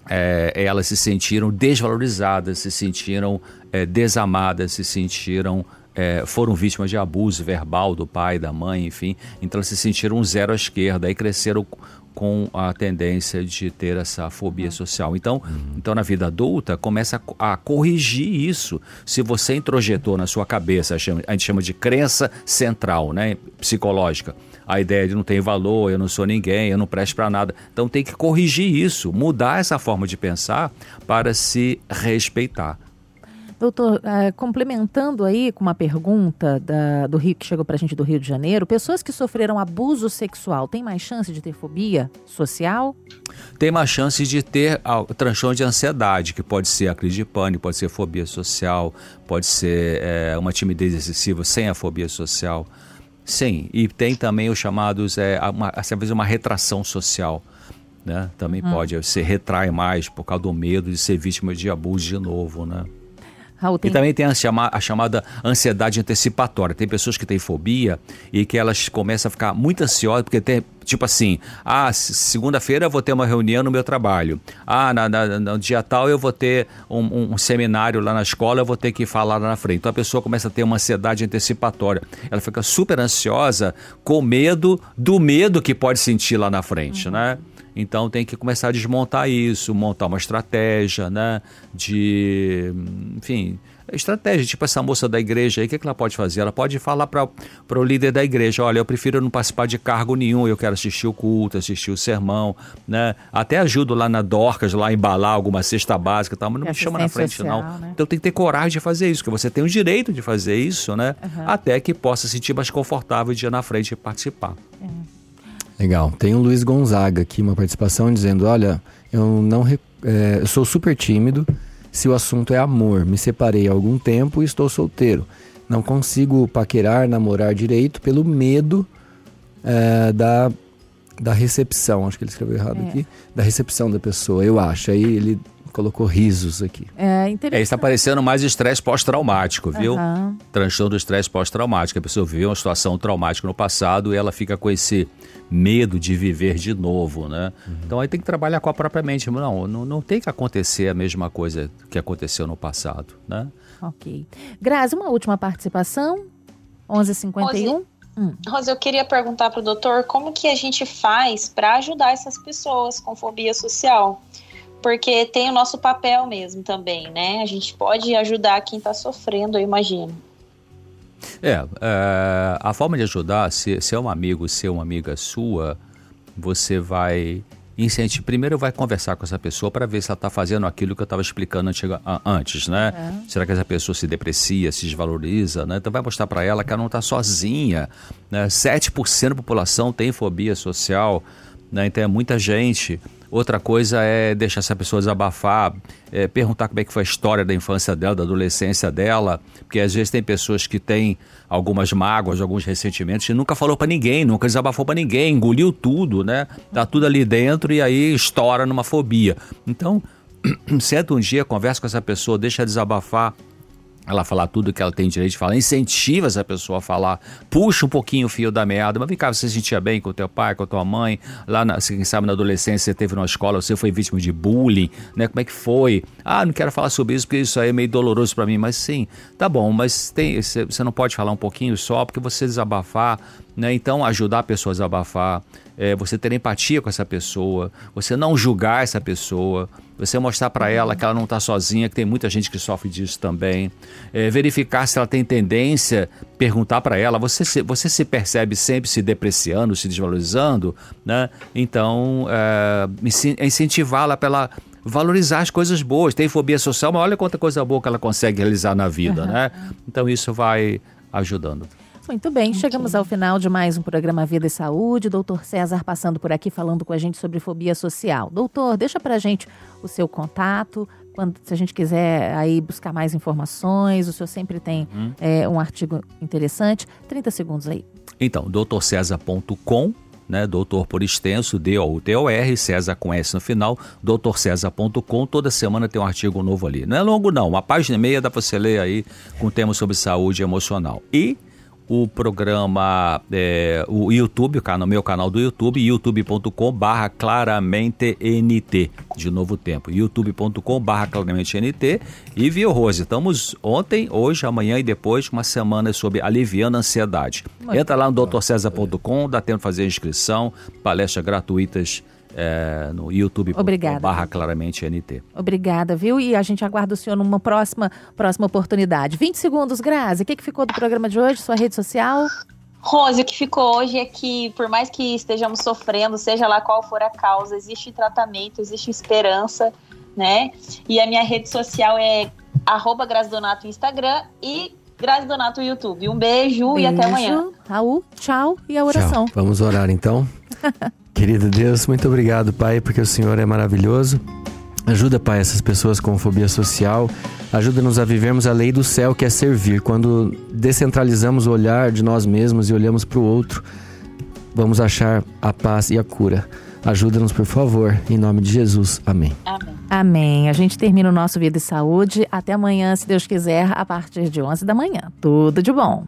é, elas se sentiram desvalorizadas, se sentiram é, desamadas, se sentiram é, foram vítimas de abuso verbal do pai, da mãe, enfim. Então elas se sentiram um zero à esquerda e cresceram com a tendência de ter essa fobia social. Então, então na vida adulta, começa a, a corrigir isso. Se você introjetou na sua cabeça, a gente chama de crença central, né, psicológica, a ideia de não tem valor, eu não sou ninguém, eu não presto para nada. Então tem que corrigir isso, mudar essa forma de pensar para se respeitar. Doutor, eh, complementando aí com uma pergunta da- do Rio que chegou pra gente do Rio de Janeiro, pessoas que sofreram abuso sexual têm mais chance de ter fobia social? tem mais chance de ter ah, transtorno de ansiedade, que pode ser a crise de pânico, pode ser fobia social, pode ser eh, uma timidez excessiva sem a fobia social. Sim, e tem também os chamados, é, uma, às vezes uma retração social. Né? Também pode, você retrai mais por causa do medo de ser vítima de abuso de novo, né? Raul, tem... E também tem a, chama- a chamada ansiedade antecipatória. Tem pessoas que têm fobia e que elas começam a ficar muito ansiosas, porque tem, tipo assim, ah, se- segunda-feira eu vou ter uma reunião no meu trabalho. Ah, na, na- no dia tal eu vou ter um, um- um seminário lá na escola, eu vou ter que falar lá na frente. Então a pessoa começa a ter uma ansiedade antecipatória. Ela fica super ansiosa com medo do medo que pode sentir lá na frente, né? Então tem que começar a desmontar isso, montar uma estratégia, né? De, enfim, estratégia. Tipo essa moça da igreja aí, o que, que ela pode fazer? Ela pode falar para o líder da igreja: olha, eu prefiro não participar de cargo nenhum, eu quero assistir o culto, assistir o sermão, né? Até ajudo lá na Dorcas, lá embalar alguma cesta básica e tal, mas não É me chama na frente, assistência não. social, né? Então tem que ter coragem de fazer isso, que você tem o direito de fazer isso, né? Até que possa se sentir mais confortável de ir na frente e participar. Legal. Tem o Luiz Gonzaga aqui, uma participação dizendo: Olha, eu não é, eu sou super tímido. Se o assunto é amor, me separei há algum tempo e estou solteiro. Não consigo paquerar, namorar direito pelo medo é, da, da recepção. Acho que ele escreveu errado É. aqui. Da recepção da pessoa, eu acho. Aí ele colocou risos aqui. É É, interessante. está parecendo mais estresse pós-traumático, viu? Aham. Transtorno do estresse pós-traumático. A pessoa viveu uma situação traumática no passado e ela fica com esse medo de viver de novo, né? Então aí tem que trabalhar com a própria mente. Não, não, não tem que acontecer a mesma coisa que aconteceu no passado, né? Ok. Grazi, uma última participação. 11h51. Hum. Rosa, eu queria perguntar para o doutor como que a gente faz para ajudar essas pessoas com fobia social. Porque tem o nosso papel mesmo também, né? A gente pode ajudar quem está sofrendo, eu imagino. É, é, a forma de ajudar, se, se é um amigo, se é uma amiga sua, você vai incentivar. Primeiro vai conversar com essa pessoa para ver se ela está fazendo aquilo que eu estava explicando antiga- antes, né? Será que essa pessoa se deprecia, se desvaloriza, né? Então vai mostrar para ela que ela não está sozinha. Né? 7% da população tem fobia social, né? Então é muita gente. Outra coisa é deixar essa pessoa desabafar, é, perguntar como é que foi a história da infância dela, da adolescência dela, porque às vezes tem pessoas que têm algumas mágoas, alguns ressentimentos e nunca falou pra ninguém, nunca desabafou pra ninguém, engoliu tudo, né? Tá tudo ali dentro e aí estoura numa fobia. Então, senta um dia, conversa com essa pessoa, deixa desabafar, ela falar tudo que ela tem direito de falar, incentiva essa pessoa a falar, puxa um pouquinho o fio da meada, mas vem cá, você se sentia bem com o teu pai, com a tua mãe, lá, na, quem sabe na adolescência você teve numa escola, você foi vítima de bullying, né, como é que foi? Ah, não quero falar sobre isso porque isso aí é meio doloroso pra mim, mas sim, tá bom, mas tem, você você não pode falar um pouquinho só, porque você desabafar, né, então ajudar a pessoa a desabafar, é, você ter empatia com essa pessoa, você não julgar essa pessoa, você mostrar para ela que ela não está sozinha, que tem muita gente que sofre disso também. É, verificar se ela tem tendência, perguntar para ela, você se, você se percebe sempre se depreciando, se desvalorizando, né? Então, é, incen- incentivá-la para ela valorizar as coisas boas. Tem fobia social, mas olha quanta coisa boa que ela consegue realizar na vida, né? Então isso vai ajudando. Muito bem, chegamos ao final de mais um programa Vida e Saúde. Doutor César passando por aqui falando com a gente sobre fobia social. Doutor, deixa pra gente o seu contato. Quando, se a gente quiser aí buscar mais informações, o senhor sempre tem é, um artigo interessante. 30 segundos aí. Então, doutorcesar.com, né? Doutor por extenso, D-O-U-T-O-R, César com S no final, doutorcesar.com. Toda semana tem um artigo novo ali. Não é longo, não. Uma página e meia dá pra você ler aí com temas sobre saúde emocional. E o programa, é, o YouTube, o meu canal do YouTube, youtube.com barra claramente NT, de novo tempo, youtube.com barra claramente NT e viu, Rose, estamos ontem, hoje, amanhã e depois, uma semana sobre aliviando a ansiedade. Entra lá no doutorcesar.com, dá tempo de fazer a inscrição, palestras gratuitas é, no youtube.com Obrigada. barra claramente NT. Obrigada, viu? E a gente aguarda o senhor numa próxima, próxima oportunidade. 20 segundos, Grazi. O que, que ficou do programa de hoje? Sua rede social? Rose, o que ficou hoje é que, por mais que estejamos sofrendo, seja lá qual for a causa, existe tratamento, existe esperança, né? E a minha rede social é arroba Grazi Donato no Instagram e Grazi Donato no YouTube. Um beijo, e até amanhã. Beijo. Raul, tchau e a oração. Tchau. Vamos orar então. Querido Deus, muito obrigado, Pai, porque o Senhor é maravilhoso. Ajuda, Pai, essas pessoas com fobia social. Ajuda-nos a vivermos a lei do céu, que é servir. Quando descentralizamos o olhar de nós mesmos e olhamos para o outro, vamos achar a paz e a cura. Ajuda-nos, por favor, em nome de Jesus. Amém. Amém. Amém. A gente termina o nosso Vida e Saúde. Até amanhã, se Deus quiser, a partir de 11 da manhã. Tudo de bom.